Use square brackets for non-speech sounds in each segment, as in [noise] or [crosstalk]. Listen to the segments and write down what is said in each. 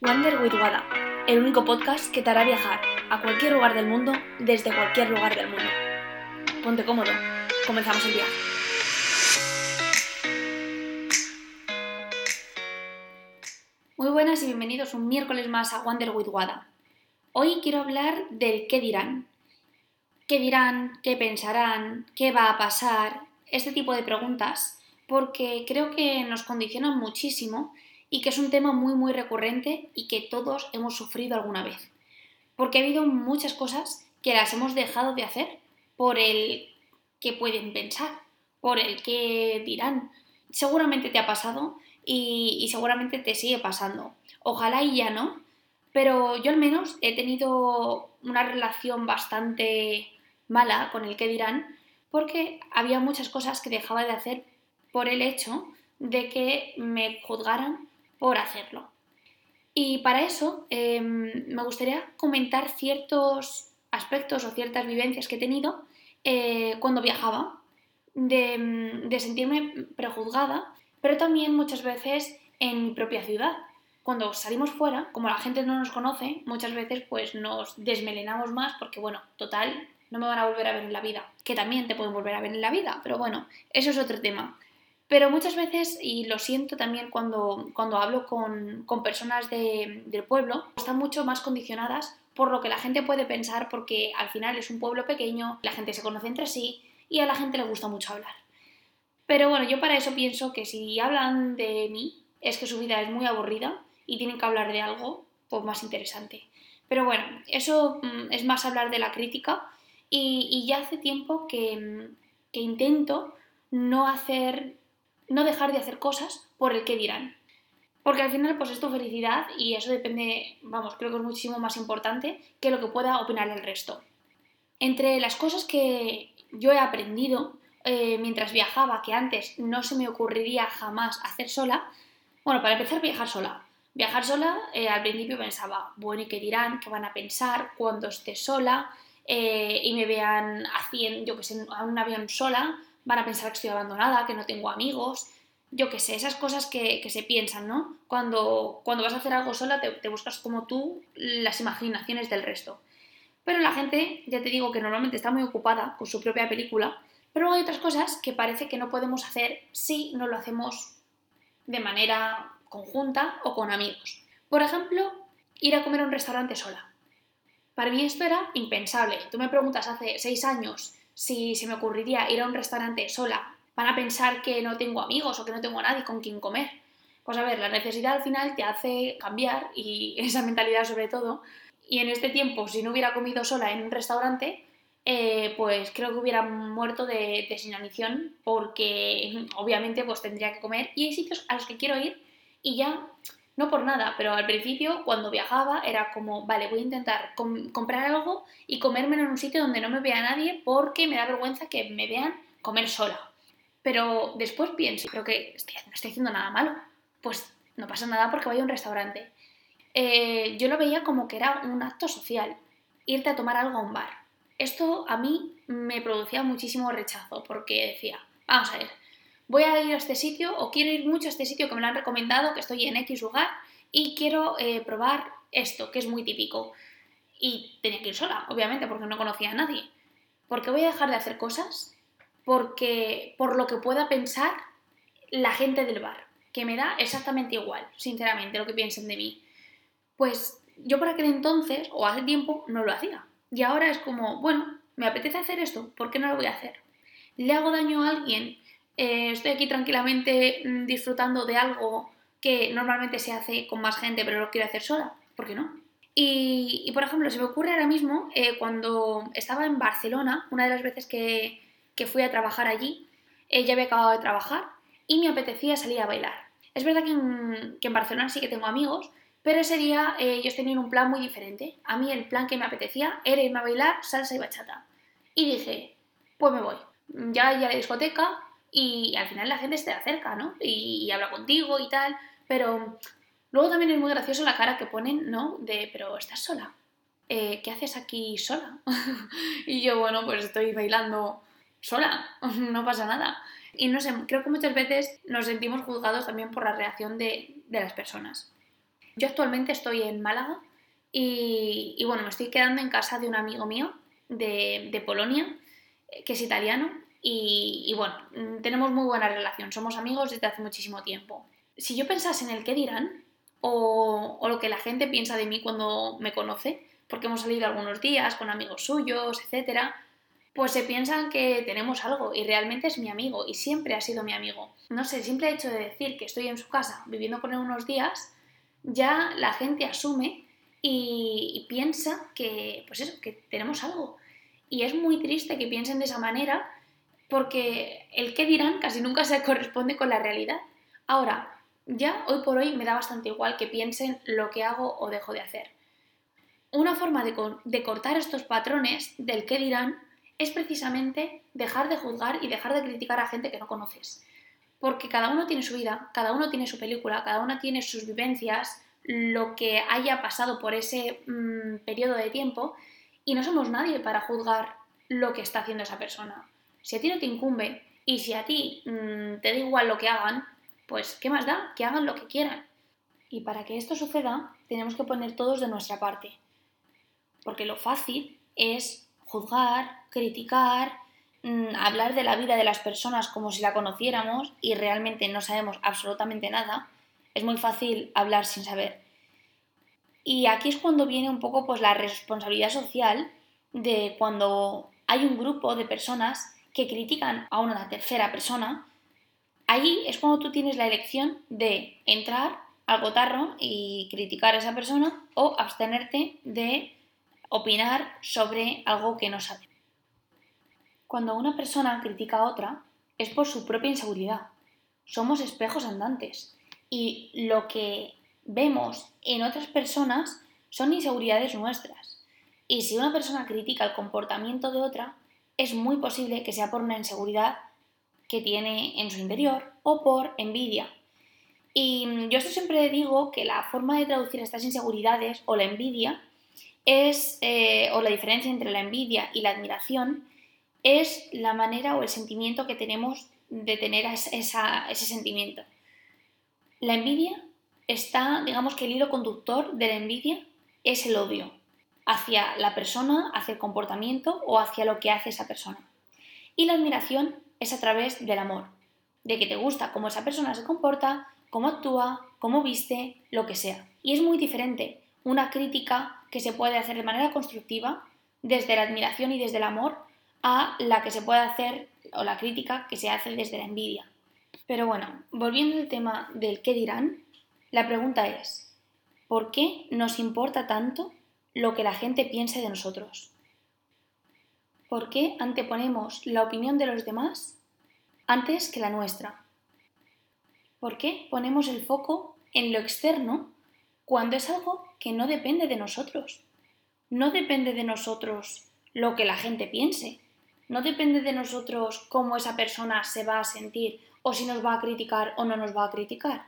Wander with Wada, el único podcast que te hará viajar a cualquier lugar del mundo desde cualquier lugar del mundo. Ponte cómodo, comenzamos el viaje. Muy buenas y bienvenidos un miércoles más a Wander with Wada. Hoy quiero hablar del qué dirán. ¿Qué dirán? ¿Qué pensarán? ¿Qué va a pasar? Este tipo de preguntas, porque creo que nos condicionan muchísimo y que es un tema muy muy recurrente y que todos hemos sufrido alguna vez. Porque ha habido muchas cosas que las hemos dejado de hacer por el que pueden pensar, por el que dirán. Seguramente te ha pasado y, seguramente te sigue pasando. Ojalá y ya no, pero yo al menos he tenido una relación bastante mala con el que dirán porque había muchas cosas que dejaba de hacer por el hecho de que me juzgaran por hacerlo. Y para eso em, me gustaría comentar ciertos aspectos o ciertas vivencias que he tenido eh, cuando viajaba, de, de sentirme prejuzgada, pero también muchas veces en mi propia ciudad. Cuando salimos fuera, como la gente no nos conoce, muchas veces pues nos desmelenamos más porque, bueno, total, no me van a volver a ver en la vida. Que también te pueden volver a ver en la vida, pero bueno, eso es otro tema. Pero muchas veces, y lo siento también cuando, cuando hablo con, con personas de, del pueblo, están mucho más condicionadas por lo que la gente puede pensar, porque al final es un pueblo pequeño, la gente se conoce entre sí y a la gente le gusta mucho hablar. Pero bueno, yo para eso pienso que si hablan de mí, es que su vida es muy aburrida y tienen que hablar de algo pues, más interesante. Pero bueno, eso mm, es más hablar de la crítica y, y ya hace tiempo que, mm, que intento no hacer no dejar de hacer cosas por el que dirán. Porque al final, pues es tu felicidad y eso depende, vamos, creo que es muchísimo más importante que lo que pueda opinar el resto. Entre las cosas que yo he aprendido eh, mientras viajaba, que antes no se me ocurriría jamás hacer sola, bueno, para empezar, viajar sola. Viajar sola, eh, al principio pensaba, bueno, ¿y qué dirán? ¿Qué van a pensar cuando esté sola? Eh, y me vean haciendo, yo que sé, a un avión sola, van a pensar que estoy abandonada, que no tengo amigos, yo qué sé, esas cosas que, se piensan, ¿no? Cuando, cuando vas a hacer algo sola te, buscas como tú las imaginaciones del resto. Pero la gente, ya te digo que normalmente está muy ocupada con su propia película, pero hay otras cosas que parece que no podemos hacer si no lo hacemos de manera conjunta o con amigos. Por ejemplo, ir a comer a un restaurante sola. Para mí esto era impensable. Tú me preguntas hace seis años si se me ocurriría ir a un restaurante sola, van a pensar que no tengo amigos o que no tengo a nadie con quien comer. Pues a ver, la necesidad al final te hace cambiar y [laughs] esa mentalidad sobre todo. Y en este tiempo, si no hubiera comido sola en un restaurante, eh, pues creo que hubiera muerto de desinanición porque [laughs] obviamente pues tendría que comer y hay sitios a los que quiero ir y ya no por nada, pero al principio cuando viajaba era como, vale, voy a intentar comprar algo y comérmelo en un sitio donde no me vea nadie porque me da vergüenza que me vean comer sola. Pero después pienso, creo que no estoy haciendo nada malo. Pues no pasa nada porque voy a un restaurante. Eh, yo lo veía como que era un acto social, irte a tomar algo a un bar. Esto a mí me producía muchísimo rechazo porque decía, vamos a ver, voy a ir a este sitio o quiero ir mucho a este sitio que me lo han recomendado, que estoy en X lugar y quiero eh, probar esto, que es muy típico. Y tenía que ir sola, obviamente, porque no conocía a nadie. ¿Por qué voy a dejar de hacer cosas? Porque por lo que pueda pensar la gente del bar, que me da exactamente igual, sinceramente, lo que piensen de mí. Pues yo por aquel entonces, o hace tiempo, no lo hacía. Y ahora es como, bueno, me apetece hacer esto, ¿por qué no lo voy a hacer? ¿Le hago daño a alguien? Eh, estoy aquí tranquilamente mm, disfrutando de algo que normalmente se hace con más gente, pero lo quiero hacer sola, ¿por qué no? Y, por ejemplo, se me ocurre ahora mismo, eh, cuando estaba en Barcelona, una de las veces que, fui a trabajar allí, eh, ya había acabado de trabajar y me apetecía salir a bailar. Es verdad que en, que en Barcelona sí que tengo amigos, pero ese día ellos tenían un plan muy diferente. A mí el plan que me apetecía era irme a bailar salsa y bachata. Y dije, pues me voy. Ya hay a la discoteca, y al final la gente se te acerca, ¿no? Y, habla contigo y tal, pero luego también es muy gracioso la cara que ponen, ¿no? De, pero estás sola. Eh, ¿Qué haces aquí sola? [laughs] y yo, bueno, pues estoy bailando sola, [laughs] no pasa nada. Y no sé, creo que muchas veces nos sentimos juzgados también por la reacción de, de las personas. Yo actualmente estoy en Málaga y, bueno, me estoy quedando en casa de un amigo mío de, Polonia, que es italiano, y, bueno, tenemos muy buena relación, somos amigos desde hace muchísimo tiempo. Si yo pensase en el qué dirán, o, o lo que la gente piensa de mí cuando me conoce, porque hemos salido algunos días con amigos suyos, etcétera, pues se piensan que tenemos algo y realmente es mi amigo y siempre ha sido mi amigo. No sé, el simple hecho de decir que estoy en su casa viviendo con él unos días, ya la gente asume y, piensa que, pues eso, que tenemos algo. Y es muy triste que piensen de esa manera porque el qué dirán casi nunca se corresponde con la realidad. Ahora, ya hoy por hoy me da bastante igual que piensen lo que hago o dejo de hacer. Una forma de, cortar estos patrones del qué dirán es precisamente dejar de juzgar y dejar de criticar a gente que no conoces. Porque cada uno tiene su vida, cada uno tiene su película, cada uno tiene sus vivencias, lo que haya pasado por ese mm, periodo de tiempo y no somos nadie para juzgar lo que está haciendo esa persona. Si a ti no te incumbe y si a ti mm, te da igual lo que hagan, pues ¿qué más da? Que hagan lo que quieran. Y para que esto suceda, tenemos que poner todos de nuestra parte. Porque lo fácil es juzgar, criticar, mm, hablar de la vida de las personas como si la conociéramos y realmente no sabemos absolutamente nada, es muy fácil hablar sin saber. Y aquí es cuando viene un poco pues la responsabilidad social de cuando hay un grupo de personas que critican a una tercera persona, ahí es cuando tú tienes la elección de entrar al gotarro y criticar a esa persona o abstenerte de opinar sobre algo que no sabe. Cuando una persona critica a otra es por su propia inseguridad. Somos espejos andantes y lo que vemos en otras personas son inseguridades nuestras. Y si una persona critica el comportamiento de otra, es muy posible que sea por una inseguridad que tiene en su interior o por envidia. Y yo siempre digo que la forma de traducir estas inseguridades o la envidia es, eh, o la diferencia entre la envidia y la admiración, es la manera o el sentimiento que tenemos de tener ese sentimiento. La envidia está, digamos que el hilo conductor de la envidia es el odio hacia la persona, hacia el comportamiento o hacia lo que hace esa persona. Y la admiración es a través del amor, de que te gusta cómo esa persona se comporta, cómo actúa, cómo viste, lo que sea. Y es muy diferente una crítica que se puede hacer de manera constructiva, desde la admiración y desde el amor, a la que se puede hacer, o la crítica que se hace desde la envidia. Pero bueno, volviendo al tema del qué dirán, la pregunta es, ¿por qué nos importa tanto lo que la gente piense de nosotros? ¿Por qué anteponemos la opinión de los demás antes que la nuestra? ¿Por qué ponemos el foco en lo externo cuando es algo que no depende de nosotros. No depende de nosotros lo que la gente piense. No depende de nosotros cómo esa persona se va a sentir o si nos va a criticar o no nos va a criticar.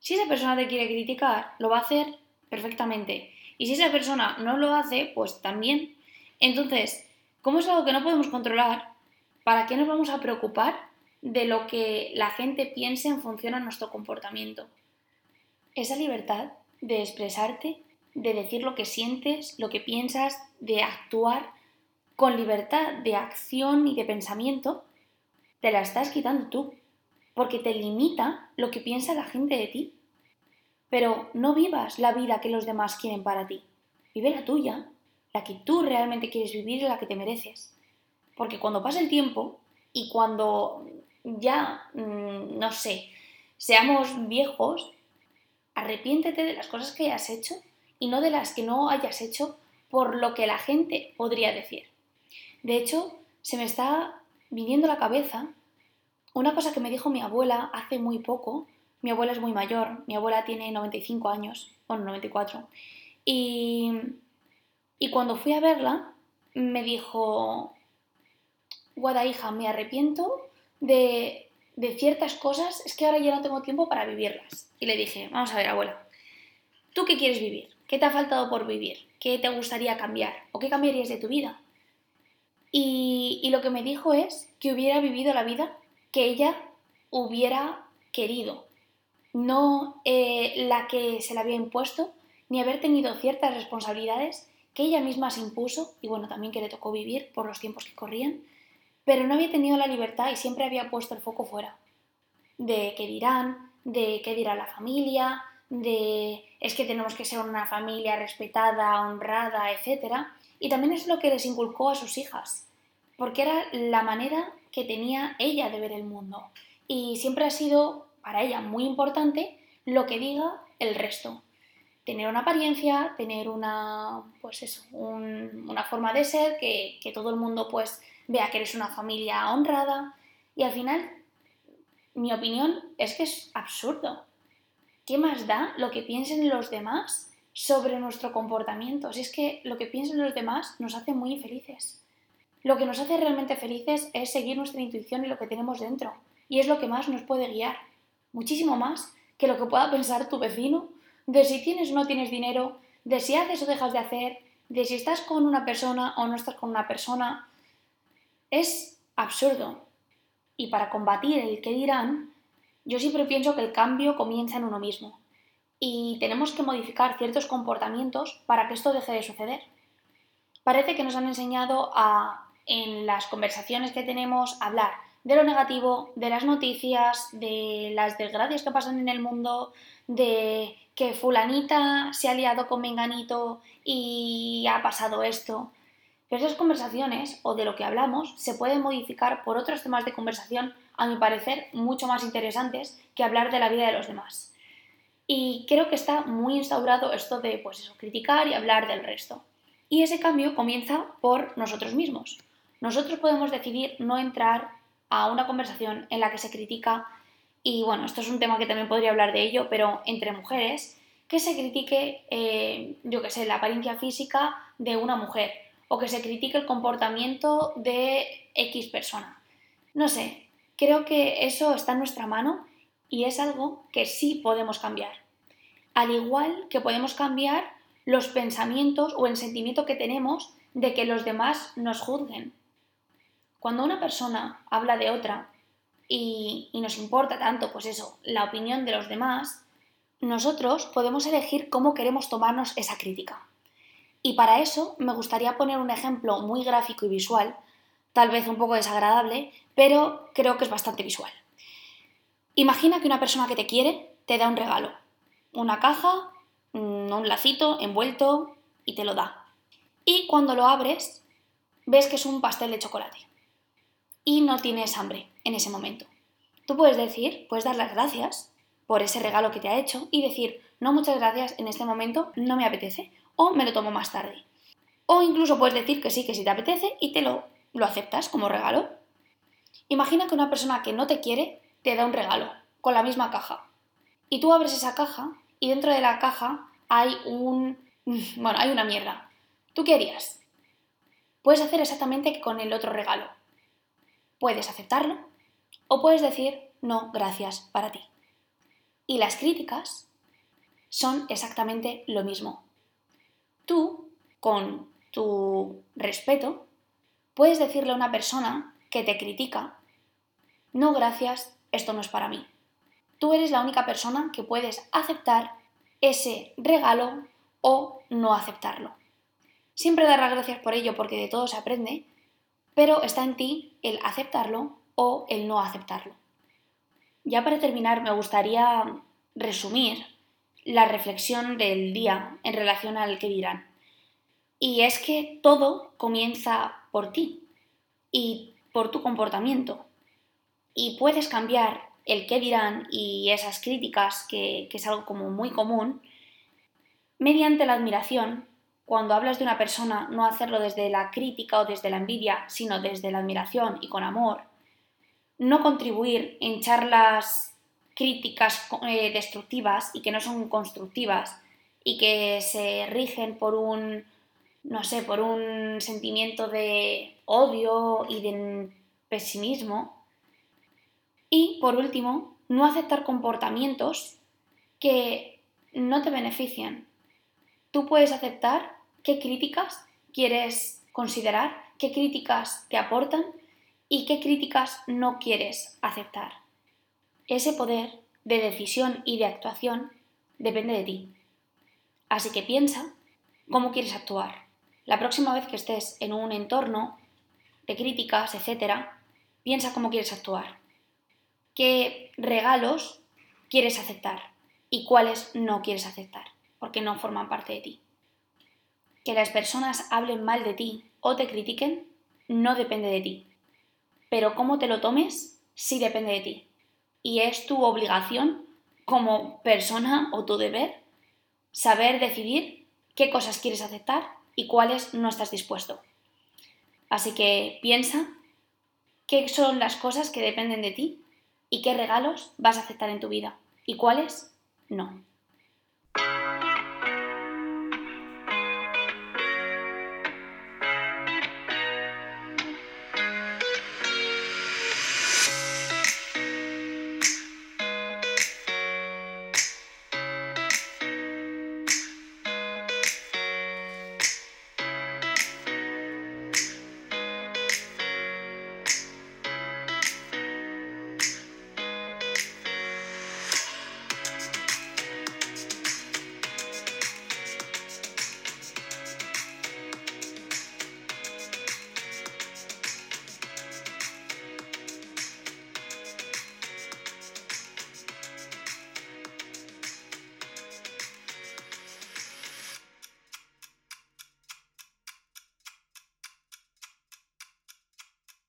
Si esa persona te quiere criticar, lo va a hacer perfectamente. Y si esa persona no lo hace, pues también. Entonces, como es algo que no podemos controlar, ¿para qué nos vamos a preocupar de lo que la gente piense en función a nuestro comportamiento? Esa libertad de expresarte, de decir lo que sientes, lo que piensas, de actuar con libertad de acción y de pensamiento, te la estás quitando tú, porque te limita lo que piensa la gente de ti. Pero no vivas la vida que los demás quieren para ti, vive la tuya, la que tú realmente quieres vivir y la que te mereces. Porque cuando pase el tiempo y cuando ya, mm, no sé, seamos viejos, Arrepiéntete de las cosas que hayas hecho y no de las que no hayas hecho por lo que la gente podría decir. De hecho, se me está viniendo a la cabeza una cosa que me dijo mi abuela hace muy poco. Mi abuela es muy mayor, mi abuela tiene 95 años, bueno, 94. Y, y cuando fui a verla, me dijo, Guada hija, me arrepiento de de ciertas cosas es que ahora ya no tengo tiempo para vivirlas. Y le dije, vamos a ver, abuela, ¿tú qué quieres vivir? ¿Qué te ha faltado por vivir? ¿Qué te gustaría cambiar? ¿O qué cambiarías de tu vida? Y, y lo que me dijo es que hubiera vivido la vida que ella hubiera querido. No eh, la que se le había impuesto, ni haber tenido ciertas responsabilidades que ella misma se impuso y bueno, también que le tocó vivir por los tiempos que corrían, pero no había tenido la libertad y siempre había puesto el foco fuera, de qué dirán, de qué dirá la familia, de es que tenemos que ser una familia respetada, honrada, etc. Y también es lo que les inculcó a sus hijas, porque era la manera que tenía ella de ver el mundo. Y siempre ha sido para ella muy importante lo que diga el resto. Tener una apariencia, tener una, pues eso, una forma de ser, que, que todo el mundo pues vea que eres una familia honrada. Y al final, mi opinión es que es absurdo. ¿qué más da lo que piensen los demás sobre nuestro comportamiento? Si es que lo que piensen los demás nos hace muy infelices. Lo que nos hace realmente felices es seguir nuestra intuición y lo que tenemos dentro. Y es lo que más nos puede guiar. Muchísimo más que lo que pueda pensar tu vecino de si tienes o no tienes dinero, de si haces o dejas de hacer, de si estás con una persona o no estás con una persona. Es absurdo. Y para combatir el que dirán, yo siempre pienso que el cambio comienza en uno mismo y tenemos que modificar ciertos comportamientos para que esto deje de suceder. Parece que nos han enseñado a, en las conversaciones que tenemos, hablar de lo negativo, de las noticias, de las desgracias que pasan en el mundo, de que fulanita se ha liado con menganito y ha pasado esto. Pero esas conversaciones, o de lo que hablamos, se pueden modificar por otros temas de conversación a mi parecer, mucho más interesantes que hablar de la vida de los demás. Y creo que está muy instaurado esto de, pues criticar y hablar del resto. Y ese cambio comienza por nosotros mismos. Nosotros podemos decidir no entrar a una conversación en la que se critica, y bueno, esto es un tema que también podría hablar de ello, pero entre mujeres, que se critique, eh, yo qué sé, la apariencia física de una mujer, o que se critique el comportamiento de X persona. No sé, Creo que eso está en nuestra mano y es algo que sí podemos cambiar. Al igual que podemos cambiar los pensamientos o el sentimiento que tenemos de que los demás nos juzguen. Cuando una persona habla de otra y, nos importa tanto, pues eso, la opinión de los demás, nosotros podemos elegir cómo queremos tomarnos esa crítica. Y para eso me gustaría poner un ejemplo muy gráfico y visual tal vez un poco desagradable, pero creo que es bastante visual. Imagina que una persona que te quiere te da un regalo, una caja, un lacito envuelto y te lo da. Y cuando lo abres, ves que es un pastel de chocolate. Y no tienes hambre en ese momento. Tú puedes decir, puedes dar las gracias por ese regalo que te ha hecho y decir, no muchas gracias, en este momento no me apetece, o me lo tomo más tarde. O incluso puedes decir que sí, que sí te apetece y te lo ¿Lo aceptas como regalo? Imagina que una persona que no te quiere te da un regalo con la misma caja. Y tú abres esa caja y dentro de la caja hay un... [laughs] bueno, hay una mierda. ¿Tú qué harías? Puedes hacer exactamente con el otro regalo. Puedes aceptarlo o puedes decir no, gracias, para ti. Y las críticas son exactamente lo mismo. Tú, con tu respeto, Puedes decirle a una persona que te critica, no gracias, esto no es para mí. Tú eres la única persona que puedes aceptar ese regalo o no aceptarlo. Siempre dar las gracias por ello porque de todo se aprende, pero está en ti el aceptarlo o el no aceptarlo. Ya para terminar me gustaría resumir la reflexión del día en relación al que dirán. Y es que todo comienza por ti y por tu comportamiento. Y puedes cambiar el qué dirán y esas críticas, que, es algo como muy común, mediante la admiración. Cuando hablas de una persona, no hacerlo desde la crítica o desde la envidia, sino desde la admiración y con amor. No contribuir en charlas críticas eh, destructivas y que no son constructivas y que se rigen por un no sé, por un sentimiento de odio y de pesimismo. Y, por último, no aceptar comportamientos que no te benefician. Tú puedes aceptar qué críticas quieres considerar, qué críticas te aportan y qué críticas no quieres aceptar. Ese poder de decisión y de actuación depende de ti. Así que piensa cómo quieres actuar. La próxima vez que estés en un entorno de críticas, etc., piensa cómo quieres actuar. ¿Qué regalos quieres aceptar y cuáles no quieres aceptar? Porque no forman parte de ti. Que las personas hablen mal de ti o te critiquen no depende de ti. Pero cómo te lo tomes sí depende de ti. Y es tu obligación como persona o tu deber saber decidir qué cosas quieres aceptar y cuáles no estás dispuesto. Así que piensa qué son las cosas que dependen de ti y qué regalos vas a aceptar en tu vida y cuáles no.